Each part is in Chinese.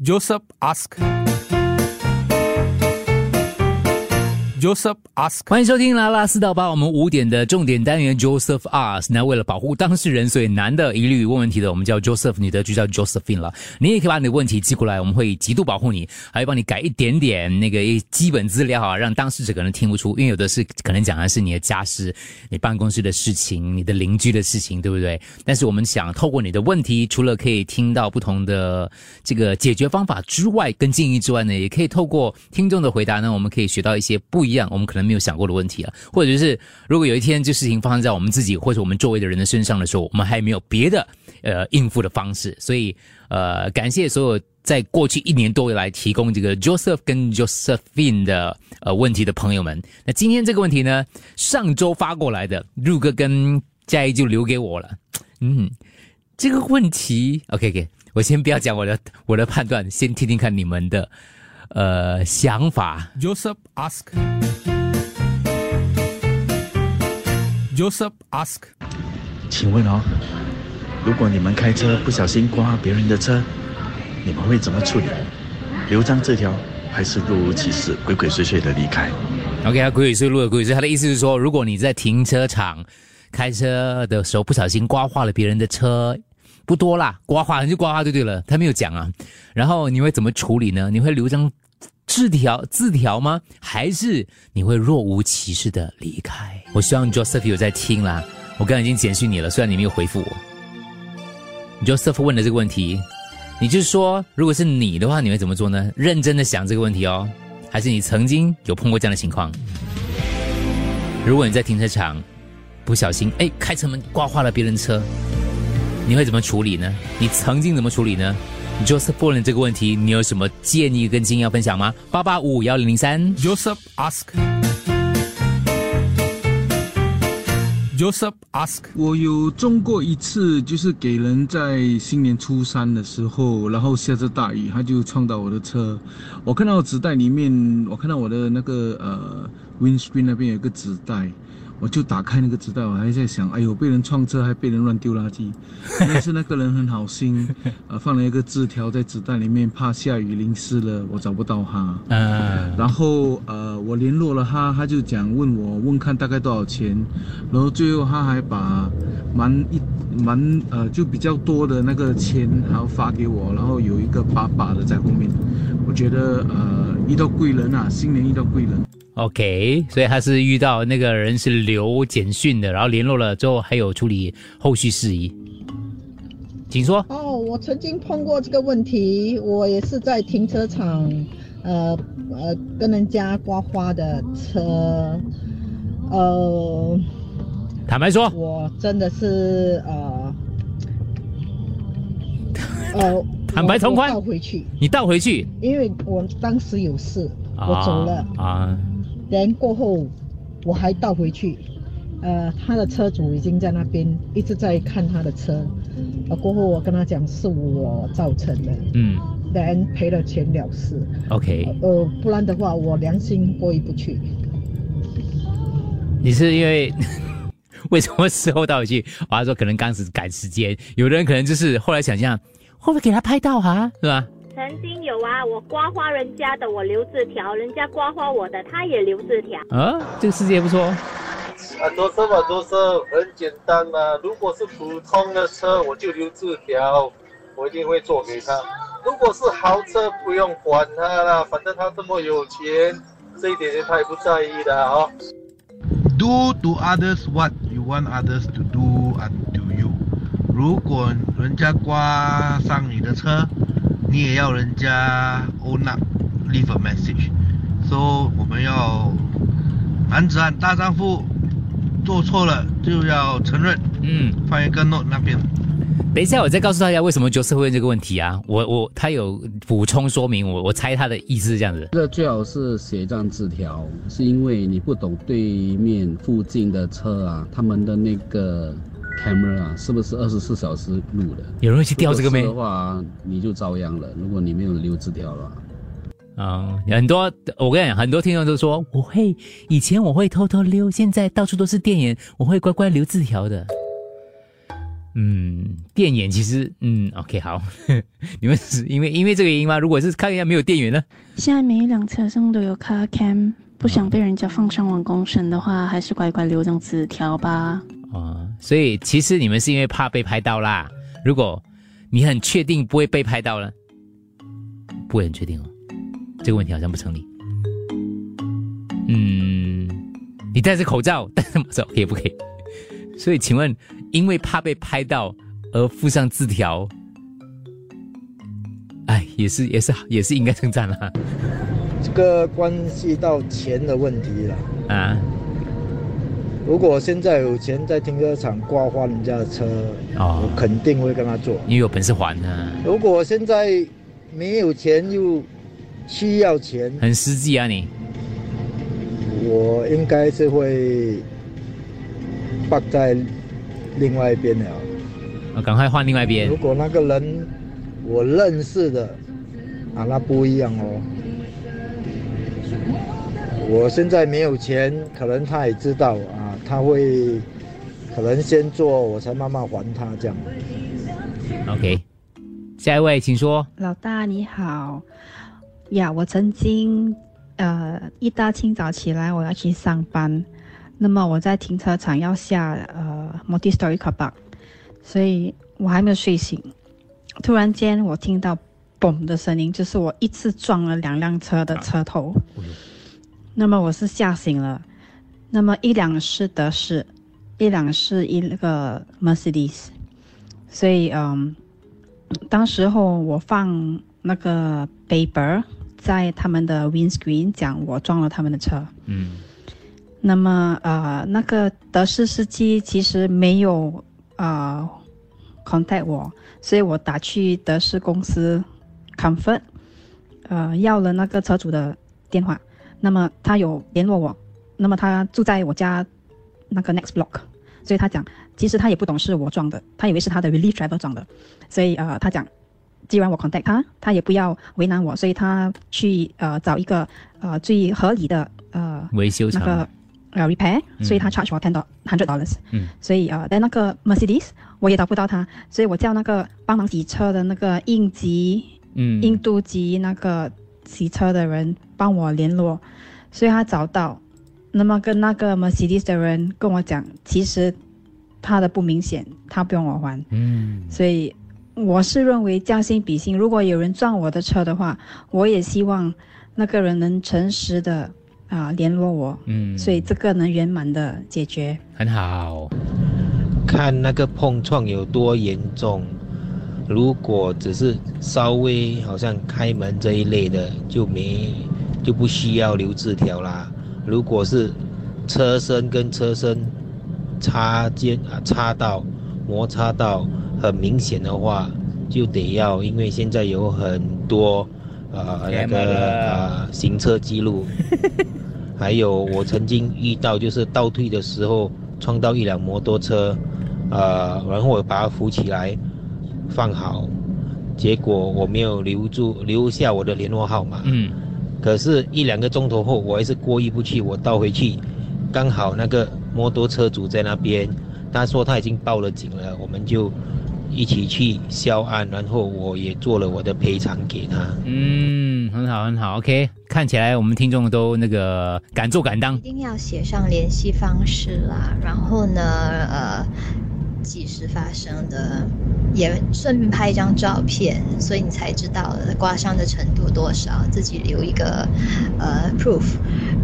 Joseph ask. Joseph ask. 欢迎收听啦啦四到八，我们五点的重点单元 Joseph Ask。那为了保护当事人，所以男的一律问问题的，我们叫 Joseph，女的就叫 Josephine 了。你也可以把你的问题寄过来，我们会极度保护你，还会帮你改一点点那个基本资料啊，让当事者可能听不出，因为有的是可能讲的是你的家事、你办公室的事情、你的邻居的事情，对不对？但是我们想透过你的问题，除了可以听到不同的这个解决方法之外，跟建议之外呢，也可以透过听众的回答呢，我们可以学到一些不一样，我们可能没有想过的问题啊，或者是如果有一天这事情发生在我们自己或者我们周围的人的身上的时候，我们还没有别的呃应付的方式，所以呃，感谢所有在过去一年多以来提供这个 Joseph 跟 Josephine 的呃问题的朋友们。那今天这个问题呢，上周发过来的，入哥跟嘉怡就留给我了。嗯，这个问题 OK OK，我先不要讲我的我的判断，先听听看你们的呃想法。Joseph ask. Joseph ask. 请问哦，如果你们开车不小心刮别人的车，你们会怎么处理？留张字条，还是若无其事、鬼鬼祟祟的离开？OK，他鬼鬼祟祟的鬼鬼祟，他的意思是说，如果你在停车场开车的时候不小心刮花了别人的车，不多啦，刮花就刮花就对了，他没有讲啊。然后你会怎么处理呢？你会留张字条字条吗？还是你会若无其事的离开？我希望 Joseph 有在听啦，我刚刚已经简讯你了，虽然你没有回复我。Joseph 问的这个问题，你就是说，如果是你的话，你会怎么做呢？认真的想这个问题哦，还是你曾经有碰过这样的情况？如果你在停车场不小心哎开车门刮花了别人车，你会怎么处理呢？你曾经怎么处理呢？Joseph 问了这个问题，你有什么建议跟经验要分享吗？八八五五幺零零三。Joseph ask. Joseph ask. 我有中过一次，就是给人在新年初三的时候，然后下着大雨，他就撞到我的车。我看到纸袋里面，我看到我的那个呃 windscreen 那边有个纸袋，我就打开那个纸袋，我还在想，哎呦，被人撞车还被人乱丢垃圾。但是那个人很好心，呃，放了一个字条在纸袋里面，怕下雨淋湿了，我找不到他。嗯，然后呃，我联络了他，他就讲问我问看大概多少钱，然后最后他还把蛮一蛮呃就比较多的那个钱还要发给我，然后有一个把把的在后面，我觉得呃遇到贵人啊，新年遇到贵人。OK，所以他是遇到那个人是留简讯的，然后联络了之后还有处理后续事宜，请说。哦，我曾经碰过这个问题，我也是在停车场，呃呃，跟人家刮花的车，呃，坦白说，我真的是呃，呃，坦白从宽。倒回去，你倒回去，因为我当时有事，我走了，啊，人过后我还倒回去，呃，他的车主已经在那边一直在看他的车，呃，过后我跟他讲是我造成的。嗯人赔了钱了事，，OK，呃，不然的话我良心过意不去。你是因为 为什么事后倒回去？我还说可能当时赶时间，有的人可能就是后来想象会不会给他拍到啊，是吧？曾经有啊，我刮花人家的，我留字条；人家刮花我的，他也留字条。啊，这个世界不错。啊，多车嘛，多车，很简单嘛。如果是普通的车，我就留字条，我一定会做给他。如果是豪车，不用管他啦，反正他这么有钱，这一点他也不在意的哦。Do to others what you want others to do unto you。如果人家刮伤你的车，你也要人家 own up，leave a message。So 我们要男子汉大丈夫，做错了就要承认，嗯，放一个 note 那边。等一下，我再告诉大家为什么 Joseph 会问这个问题啊。我我他有补充说明，我我猜他的意思是这样子。这最好是写一张字条，是因为你不懂对面附近的车啊，他们的那个 camera 啊，是不是二十四小时录的？有人会去调这个没的话，你就遭殃了。如果你没有留字条了。嗯，很多我跟你讲，很多听众都说我会以前我会偷偷溜，现在到处都是电眼，我会乖乖留字条的。嗯，电眼其实，嗯，OK，好，你们是因为因为这个原因吗？如果是看一下没有电源呢？现在每一辆车上都有 car cam，不想被人家放上网公审的话，还是乖乖留张纸条吧。啊、所以其实你们是因为怕被拍到啦。如果你很确定不会被拍到了？不会很确定哦，这个问题好像不成立。嗯，你戴着口罩，戴着口罩可以不可以？所以请问，因为怕被拍到而附上字条，哎，也是也是也是应该称赞啦。这个关系到钱的问题了。啊，如果现在有钱在停车场刮花人家的车，哦我肯定会跟他做。你有本事还啊，如果现在没有钱又需要钱，很实际啊你。我应该是会放在另外一边了。啊赶快换另外一边如。果那个人我认识的啊，那不一样哦。我现在没有钱，可能他也知道啊，他会可能先做，我才慢慢还他这样。OK，下一位请说。老大你好，呀，我曾经呃一大清早起来我要去上班，那么我在停车场要下呃 multi story car park，所以我还没有睡醒，突然间我听到嘣的声音，就是我一次撞了两辆车的车头，那么我是吓醒了，那么一辆是德士，一辆是一个 Mercedes，所以嗯。当时候我放那个 paper 在他们的 windscreen 讲我撞了他们的车，嗯。那么呃那个德士司机其实没有呃 contact 我，所以我打去德士公司 comfort，呃要了那个车主的电话，那么他有联络我，那么他住在我家那个 next block，所以他讲其实他也不懂是我撞的，他以为是他的 relief driver 撞的，所以呃他讲。既然我 contact 他，他也不要为难我，所以他去呃找一个呃最合理的呃维修那个呃 repair，、嗯。所以他 charge 我 ten hundred dollars，嗯。所以呃在那个 Mercedes 我也找不到他，所以我叫那个帮忙洗车的那个应急嗯。印度籍那个洗车的人帮我联络，所以他找到，那么跟那个 Mercedes 的人跟我讲，其实他的不明显，他不用我还，嗯所以我是认为将心比心，如果有人撞我的车的话，我也希望那个人能诚实的啊、联络我，嗯所以这个能圆满的解决。很好。看那个碰撞有多严重。如果只是稍微好像开门这一类的，就没就不需要留字条啦。如果是车身跟车身擦肩啊擦到摩擦到很明显的话，就得要，因为现在有很多呃那个呃行车记录，还有我曾经遇到就是倒退的时候撞到一辆摩托车，呃，然后我把它扶起来放好，结果我没有留住留下我的联络号码，嗯，可是，一两个钟头后，我还是过意不去，我倒回去，刚好那个摩托车主在那边，他说他已经报了警了，我们就一起去销案，然后我也做了我的赔偿给他。嗯，很好很好，OK。看起来我们听众都那个敢做敢当一。定要写上联系方式啦，然后呢，呃，几时发生的，也顺便拍一张照片，所以你才知道刮伤的程度多少，自己留一个呃 proof。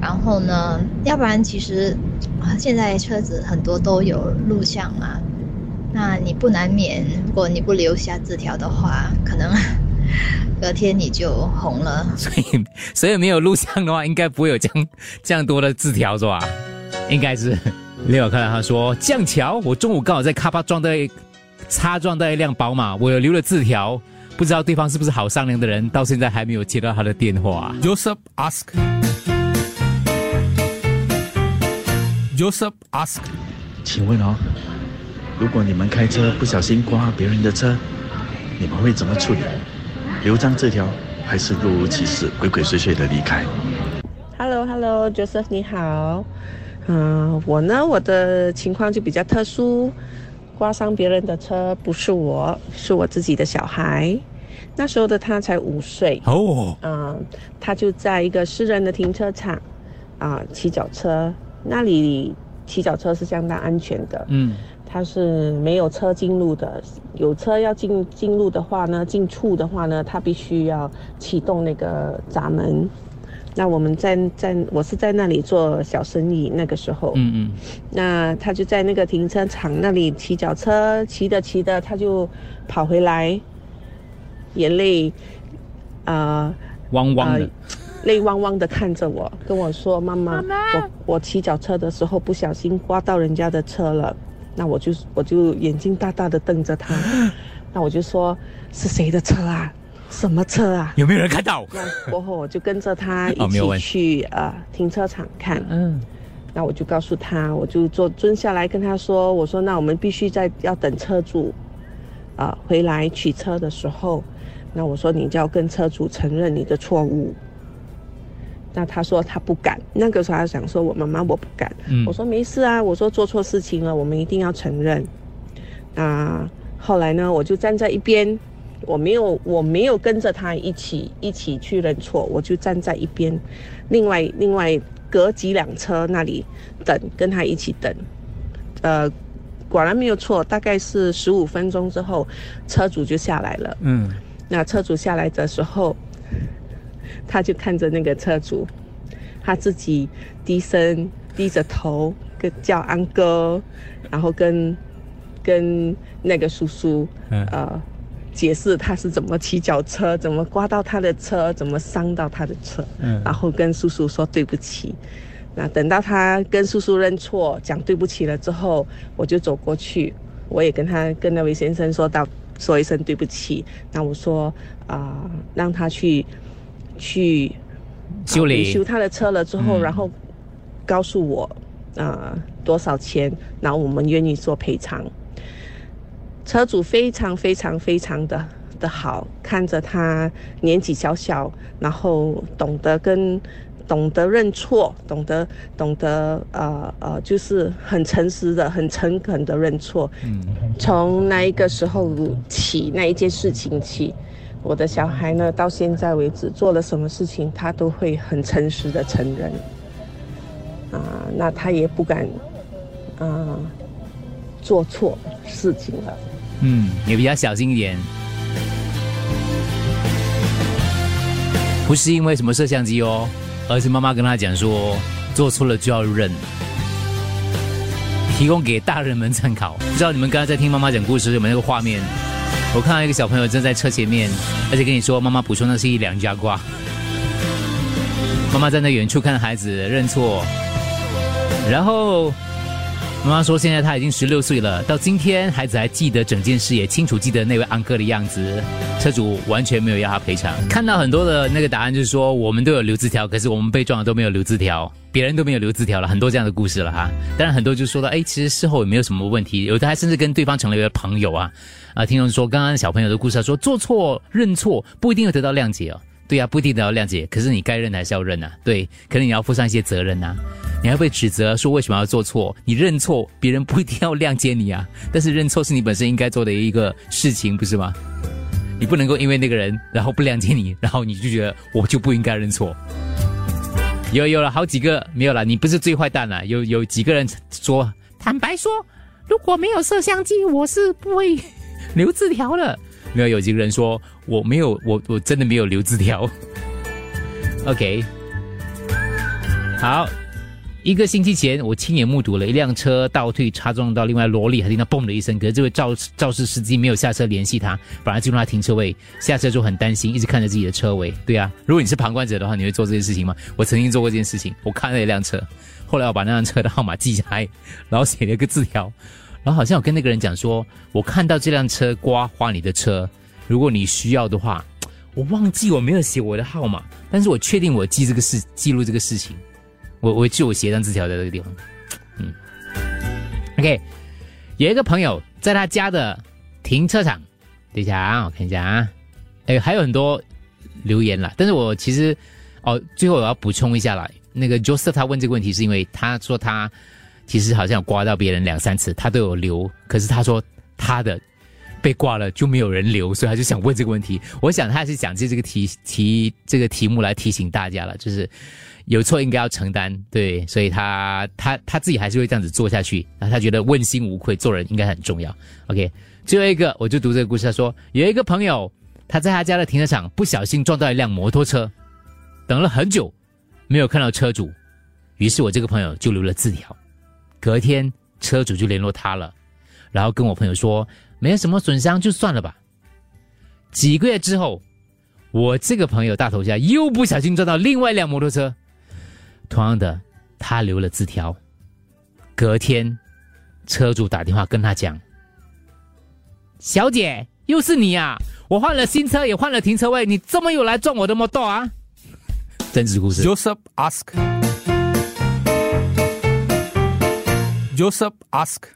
然后呢，要不然其实，现在车子很多都有录像嘛，那你不难免，如果你不留下字条的话，可能 隔天你就红了。所以所以没有录像的话，应该不会有这样这样多的字条是吧？应该是。另外看到他说降桥，我中午刚好在卡巴撞到一擦撞到一辆宝马，我有留了字条，不知道对方是不是好商量的人，到现在还没有接到他的电话。Joseph ask. Joseph ask. 请问哦，如果你们开车不小心刮别人的车，你们会怎么处理？留张字条，还是若无其事、鬼鬼祟祟的离开？Hello Hello，Joseph 你好，嗯、我呢我的情况就比较特殊，刮伤别人的车不是我，是我自己的小孩。那时候的他才五岁。哦，嗯，他就在一个私人的停车场啊骑脚车，那里骑脚车是相当安全的，嗯，他是没有车进入的，有车要进进入的话呢，进处的话呢，他必须要启动那个闸门。那我们在在我是在那里做小生意，那个时候，嗯嗯，那他就在那个停车场那里骑脚车，骑着骑着他就跑回来，眼泪，啊、汪汪的。呃，泪汪汪的看着我，跟我说：“妈妈，我我骑脚车的时候不小心刮到人家的车了。”那我就我就眼睛大大的瞪着他，那我就说：“是谁的车啊？什么车啊？”有没有人看到？那过后我就跟着他一起去呃停车场看。嗯，那我就告诉他，我就坐蹲下来跟他说：“我说那我们必须在要等车主啊、回来取车的时候，那我说你就要跟车主承认你的错误。”那他说他不敢，那个时候他想说我妈妈我不敢，嗯我说没事啊，我说做错事情了，我们一定要承认。那后来呢，我就站在一边，我没有我没有跟着他一起一起去认错，我就站在一边，另外另外隔几辆车那里等，跟他一起等。呃，果然没有错，大概是十五分钟之后，车主就下来了。嗯，那车主下来的时候，他就看着那个车主，他自己低声低着头跟叫安哥，然后跟跟那个叔叔嗯呃解释他是怎么骑脚车，怎么刮到他的车，怎么伤到他的车，嗯然后跟叔叔说对不起。那等到他跟叔叔认错，讲对不起了之后，我就走过去，我也跟他跟那位先生说道说一声对不起。那我说啊、让他去去修理啊修他的车了之后，嗯然后告诉我啊、多少钱，然后我们愿意做赔偿。车主非常非常非常的的好，看着他年纪小小，然后懂得跟懂得认错，懂得懂得呃呃，就是很诚实的、很诚恳的认错。嗯，从那一个时候起，那一件事情起，我的小孩呢，到现在为止做了什么事情，他都会很诚实的承认。啊、那他也不敢啊、做错事情了。嗯，也比较小心一点。不是因为什么摄像机哦，而是妈妈跟他讲说，做错了就要认，提供给大人们参考。不知道你们刚刚在听妈妈讲故事有没有那个画面？我看到一个小朋友正在车前面，而且跟你说，妈妈补充那是一两加瓜。妈妈站在远处看孩子认错，然后妈妈说，现在他已经十六岁了，到今天孩子还记得整件事，也清楚记得那位安哥的样子。车主完全没有要他赔偿。看到很多的那个答案，就是说我们都有留字条，可是我们被撞的都没有留字条，别人都没有留字条了，很多这样的故事了哈。当然很多就说到，哎，其实事后也没有什么问题，有的还甚至跟对方成了一个朋友啊。啊，听众说刚刚小朋友的故事，他说做错认错不一定会得到谅解哦。对呀、不一定得到谅解，可是你该认还是要认啊。对，可能你要负上一些责任呐、你还被指责说为什么要做错？你认错，别人不一定要谅解你啊。但是认错是你本身应该做的一个事情，不是吗？你不能够因为那个人，然后不谅解你，然后你就觉得我就不应该认错。有有了好几个没有了，你不是最坏蛋了。有有几个人说，坦白说，如果没有摄像机，我是不会 留字条的。没有，有几个人说我没有，我我真的没有留字条。OK，好，一个星期前，我亲眼目睹了一辆车倒退插撞到另外萝莉，还听到嘣的一声。可是这位肇肇事司机没有下车联系他，反而进入他停车位，下车之后很担心，一直看着自己的车尾。对啊，如果你是旁观者的话，你会做这件事情吗？我曾经做过这件事情，我看了一辆车，后来我把那辆车的号码记下来，然后写了一个字条，然后好像我跟那个人讲说，我看到这辆车刮花你的车，如果你需要的话，我忘记我没有写我的号码，但是我确定我记这个事记录这个事情，我我记我写一张字条在这个地方，嗯，OK，有一个朋友在他家的停车场，等一下啊，我看一下啊，哎，还有很多留言啦，但是我其实哦，最后我要补充一下啦，那个 Joseph 他问这个问题是因为他说他其实好像刮到别人两三次，他都有留，可是他说他的被挂了就没有人留，所以他就想问这个问题。我想他是想借这个题题这个题目来提醒大家了，就是有错应该要承担，对，所以他他他自己还是会这样子做下去，然后他觉得问心无愧，做人应该很重要。OK，最后一个我就读这个故事，他说有一个朋友他在他家的停车场不小心撞到一辆摩托车，等了很久没有看到车主，于是我这个朋友就留了字条。隔天，车主就联络他了，然后跟我朋友说没有什么损伤，就算了吧。几个月之后，我这个朋友大头虾又不小心撞到另外一辆摩托车，同样的，他留了字条。隔天，车主打电话跟他讲：“小姐，又是你啊！我换了新车，也换了停车位，你怎么又来撞我的摩托啊？”真实故事。Joseph ask. Joseph asked